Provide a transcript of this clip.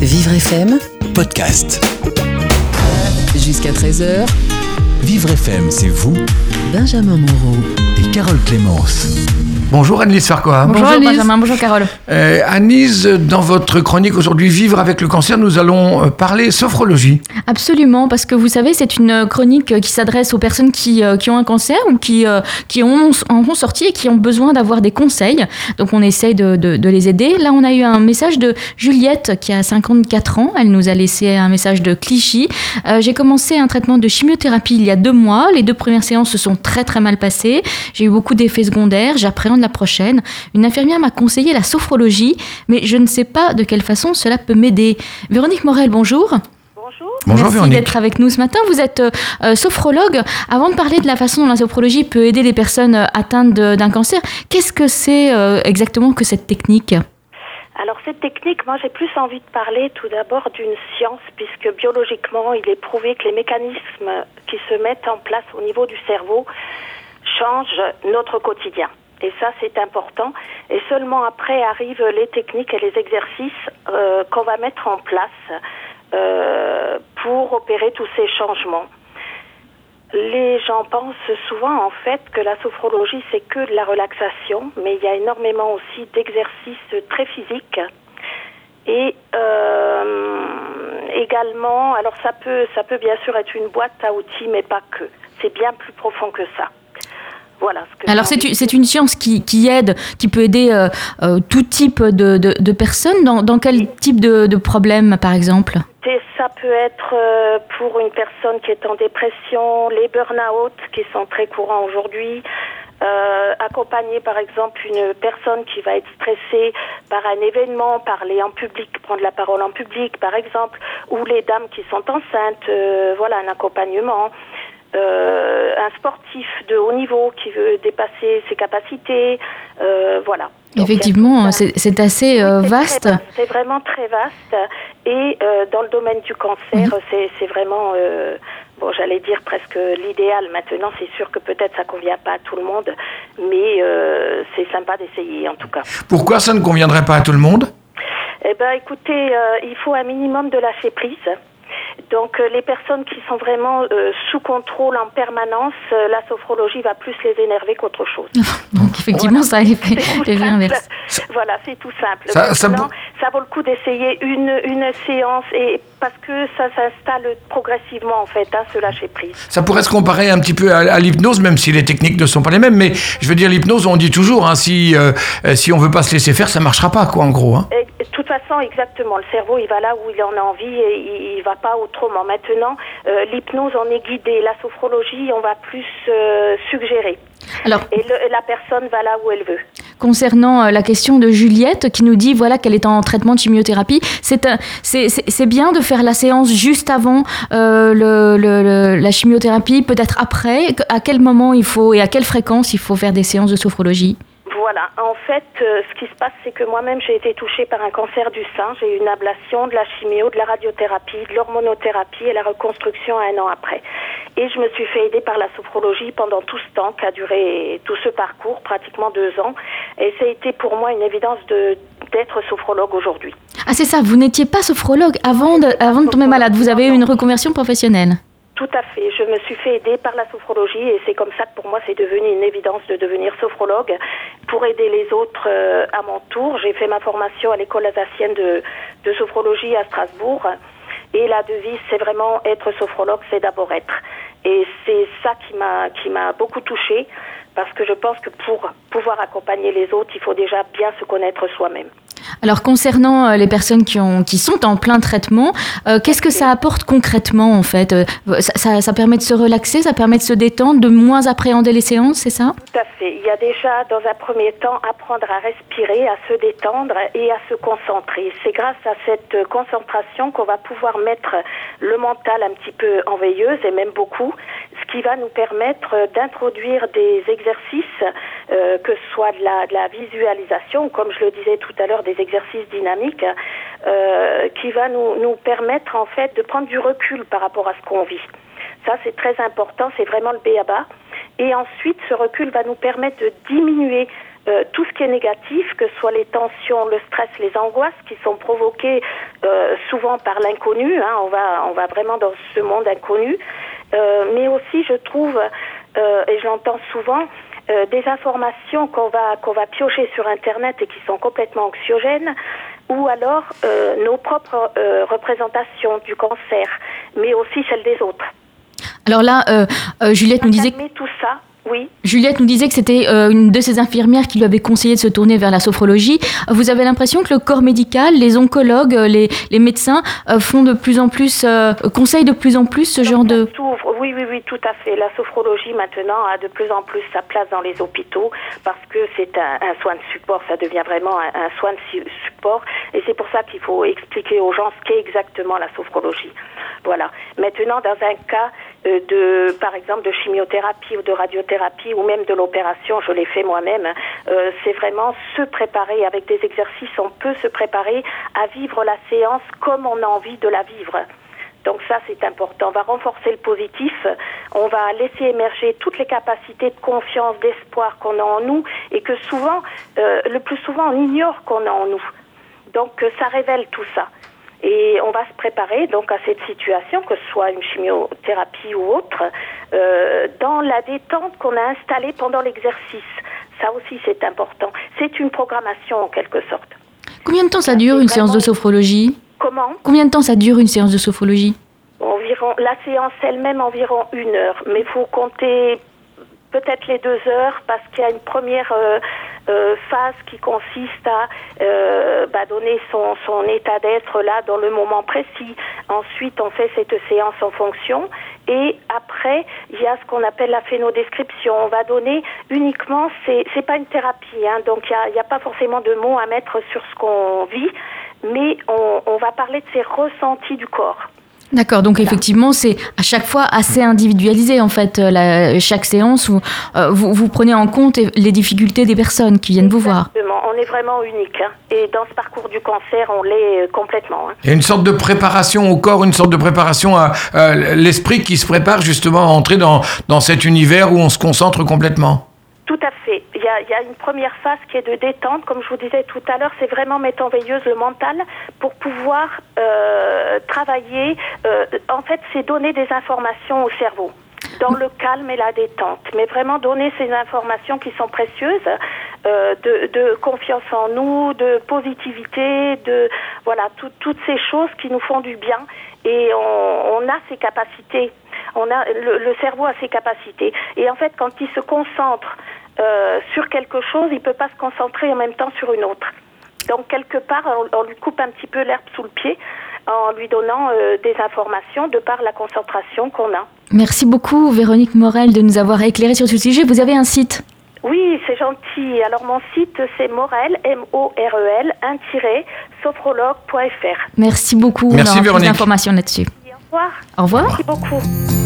Vivre FM, podcast. jusqu'à 13h, Vivre FM, c'est vous Benjamin Moreau. et Carole Clémence. Bonjour Annelise Farquhar. Bonjour, Bonjour Annelise. Benjamin, bonjour Carole. Euh, Annelise, dans votre chronique aujourd'hui Vivre avec le cancer, nous allons euh, parler sophrologie. Absolument, parce que vous savez, c'est une chronique qui s'adresse aux personnes qui, euh, qui ont un cancer ou qui, euh, qui ont, en sont sorties et qui ont besoin d'avoir des conseils. Donc on essaye de, de- de les aider. Là, on a eu un message de Juliette qui a 54 ans. Elle nous a laissé un message de Clichy. Euh, J'ai commencé un traitement de chimiothérapie il y a deux mois. Les deux premières séances se sont très très mal passées. J'ai eu beaucoup d'effets secondaires. J'appréhende la prochaine. Une infirmière m'a conseillé la sophrologie, mais je ne sais pas de quelle façon cela peut m'aider. Véronique Morel, bonjour. Bonjour. Bonjour Merci Véronique. d'être avec nous ce matin. Vous êtes euh, euh, sophrologue. Avant de parler de la façon dont la sophrologie peut aider les personnes euh, atteintes d'un cancer, qu'est-ce que c'est euh, exactement que cette technique? Alors cette technique, moi j'ai plus envie de parler tout d'abord d'une science puisque biologiquement il est prouvé que les mécanismes qui se mettent en place au niveau du cerveau changent notre quotidien. Et ça c'est important. Et seulement après arrivent les techniques et les exercices euh, qu'on va mettre en place euh, pour opérer tous ces changements. Les gens pensent souvent en fait que la sophrologie c'est que de la relaxation, mais il y a énormément aussi d'exercices très physiques et euh, également, alors ça peut, ça peut bien sûr être une boîte à outils, mais pas que. C'est bien plus profond que ça. Voilà. Ce que Alors c'est une- de c'est une science qui, qui aide, qui peut aider euh, euh, tout type de, de- de personnes. Dans, dans quel type de, de problème, par exemple? Ça peut être euh, pour une personne qui est en dépression, les burn-out qui sont très courants aujourd'hui, euh, accompagner par exemple une personne qui va être stressée par un événement, parler en public, prendre la parole en public par exemple, ou les dames qui sont enceintes, euh, voilà un accompagnement. Euh, un sportif de haut niveau qui veut dépasser ses capacités, euh, voilà. Donc, Effectivement, c'est c'est assez euh, vaste. C'est vraiment très vaste. Et euh, dans le domaine du cancer, Mhm. c'est c'est vraiment, euh, bon, j'allais dire presque l'idéal. Maintenant, c'est sûr que peut-être ça convient pas à tout le monde, mais euh, c'est sympa d'essayer en tout cas. Pourquoi ça ne conviendrait pas à tout le monde? Eh ben, écoutez, euh, il faut un minimum de lâcher prise. Donc, euh, les personnes qui sont vraiment euh, sous contrôle en permanence, euh, la sophrologie va plus les énerver qu'autre chose. Donc effectivement, ça a l'effet inverse. Voilà, c'est tout simple. Ça- vaut le coup d'essayer une, une séance et parce que ça s'installe progressivement en fait, hein, ce lâcher prise. Ça pourrait se comparer un petit peu à, à l'hypnose, même si les techniques ne sont pas les mêmes. Mais je veux dire, l'hypnose, on dit toujours, hein, si, euh, euh, si on veut pas se laisser faire, ça marchera pas, quoi, en gros. hein. De toute façon, exactement, le cerveau, il va là où il en a envie et il, il va pas autrement. Maintenant, euh, l'hypnose, on est guidé. La sophrologie, on va plus euh, suggérer. Alors, Et le- la personne va là où elle veut. concernant euh, la question de Juliette qui nous dit voilà qu'elle est en traitement de chimiothérapie, c'est bien de faire la séance juste avant euh, le, le- le- la chimiothérapie, peut-être après. À quel moment il faut et à quelle fréquence il faut faire des séances de sophrologie? Voilà, en fait, euh, ce qui se passe, c'est que moi-même, j'ai été touchée par un cancer du sein. J'ai eu une ablation, de la chimio, de la radiothérapie, de l'hormonothérapie et la reconstruction un an après. Et je me suis fait aider par la sophrologie pendant tout ce temps, qui a duré tout ce parcours, pratiquement deux ans. Et ça a été pour moi une évidence de d'être sophrologue aujourd'hui. Ah c'est ça, vous n'étiez pas sophrologue avant de, avant de tomber malade, vous avez eu une reconversion professionnelle. Tout à fait. Je me suis fait aider par la sophrologie et c'est comme ça que pour moi c'est devenu une évidence de devenir sophrologue pour aider les autres euh, à mon tour. J'ai fait ma formation à l'école alsacienne de, de sophrologie à Strasbourg et la devise c'est vraiment être sophrologue, c'est d'abord être. Et c'est ça qui m'a qui m'a beaucoup touchée parce que je pense que pour pouvoir accompagner les autres, il faut déjà bien se connaître soi-même. Alors concernant euh, les personnes qui, ont, qui sont en plein traitement, euh, qu'est-ce que ça apporte concrètement en fait Euh, ça, ça- permet de se relaxer, ça permet de se détendre, de moins appréhender les séances, c'est ça? Tout à fait. Il y a déjà, dans un premier temps, apprendre à respirer, à se détendre et à se concentrer. C'est grâce à cette concentration qu'on va pouvoir mettre le mental un petit peu en veilleuse et même beaucoup, ce qui va nous permettre d'introduire des exercices, euh, que ce soit de la, visualisation, comme je le disais tout à l'heure, des exercices dynamiques, euh, qui va nous, nous permettre en fait de prendre du recul par rapport à ce qu'on vit. Ça, c'est très important, c'est vraiment le B.A.B.A. Et ensuite, ce recul va nous permettre de diminuer euh, tout ce qui est négatif, que ce soit les tensions, le stress, les angoisses qui sont provoquées souvent par l'inconnu. Hein, on va, on va vraiment dans ce monde inconnu. Mais aussi, je trouve, et je l'entends souvent, euh, des informations qu'on va qu'on va piocher sur Internet et qui sont complètement anxiogènes, ou alors euh, nos propres euh, représentations du cancer, mais aussi celles des autres. Alors là, Juliette nous disait Calmer tout ça, oui. Juliette nous disait que c'était euh, une de ses infirmières qui lui avait conseillé de se tourner vers la sophrologie. Vous avez l'impression que le corps médical, les oncologues, les, les médecins euh, font de plus en plus, euh, conseillent de plus en plus ce genre de... S'ouvre. Oui, oui, oui, tout à fait. La sophrologie maintenant a de plus en plus sa place dans les hôpitaux parce que c'est un, soin de support. Ça devient vraiment un, soin de su- support. Et c'est pour ça qu'il faut expliquer aux gens ce qu'est exactement la sophrologie. Voilà. Maintenant, dans un cas euh, de, par exemple, de chimiothérapie ou de radiothérapie ou même de l'opération, je l'ai fait moi-même, euh, c'est vraiment se préparer avec des exercices. On peut se préparer à vivre la séance comme on a envie de la vivre. Donc ça, c'est important. On va renforcer le positif. On va laisser émerger toutes les capacités de confiance, d'espoir qu'on a en nous et que souvent, euh, le plus souvent, on ignore qu'on a en nous. Donc euh, ça révèle tout ça. Et on va se préparer donc à cette situation, que ce soit une chimiothérapie ou autre, euh, dans la détente qu'on a installée pendant l'exercice. Ça aussi, c'est important. C'est une programmation en quelque sorte. Combien de temps ça dure une séance de sophrologie? Comment Combien de temps ça dure une séance de sophrologie Environ, la séance elle-même environ une heure, mais il faut compter peut-être les deux heures parce qu'il y a une première euh, euh, phase qui consiste à euh, bah, donner son, son état d'être là dans le moment précis. Ensuite, on fait cette séance en fonction et après, il y a ce qu'on appelle la phénodescription. On va donner uniquement, c'est c'est pas une thérapie, hein, donc il n'y a, y a pas forcément de mots à mettre sur ce qu'on vit, mais on, on va parler de ses ressentis du corps. D'accord, donc effectivement, c'est à chaque fois assez individualisé en fait, euh, la- chaque séance où euh, vous, vous prenez en compte les difficultés des personnes qui viennent vous voir. Exactement, on est vraiment unique. hein. Et dans ce parcours du cancer, on l'est euh, complètement. hein. Il y a une sorte de préparation au corps, une sorte de préparation à, à l'esprit qui se prépare justement à entrer dans, dans cet univers où on se concentre complètement. Tout à fait. Il y, a, une première phase qui est de détente, comme je vous disais tout à l'heure, c'est vraiment mettre en veilleuse le mental pour pouvoir euh, travailler. euh, en fait, c'est donner des informations au cerveau dans le calme et la détente, mais vraiment donner ces informations qui sont précieuses, euh, de, confiance en nous, de positivité, de voilà tout- toutes ces choses qui nous font du bien et on, a ces capacités. On a le cerveau a ses capacités et en fait quand il se concentre euh, sur quelque chose, il peut pas se concentrer en même temps sur une autre. Donc quelque part, on, on lui coupe un petit peu l'herbe sous le pied en lui donnant euh, des informations de par la concentration qu'on a. Merci beaucoup Véronique Morel de nous avoir éclairé sur ce sujet. Vous avez un site? Oui, c'est gentil. Alors mon site c'est Morel, M-O-R-E-L, 1-sophrologue.fr. Merci beaucoup. Merci, on aura plus Véronique. d'informations là-dessus. Au revoir. Au revoir. Merci beaucoup.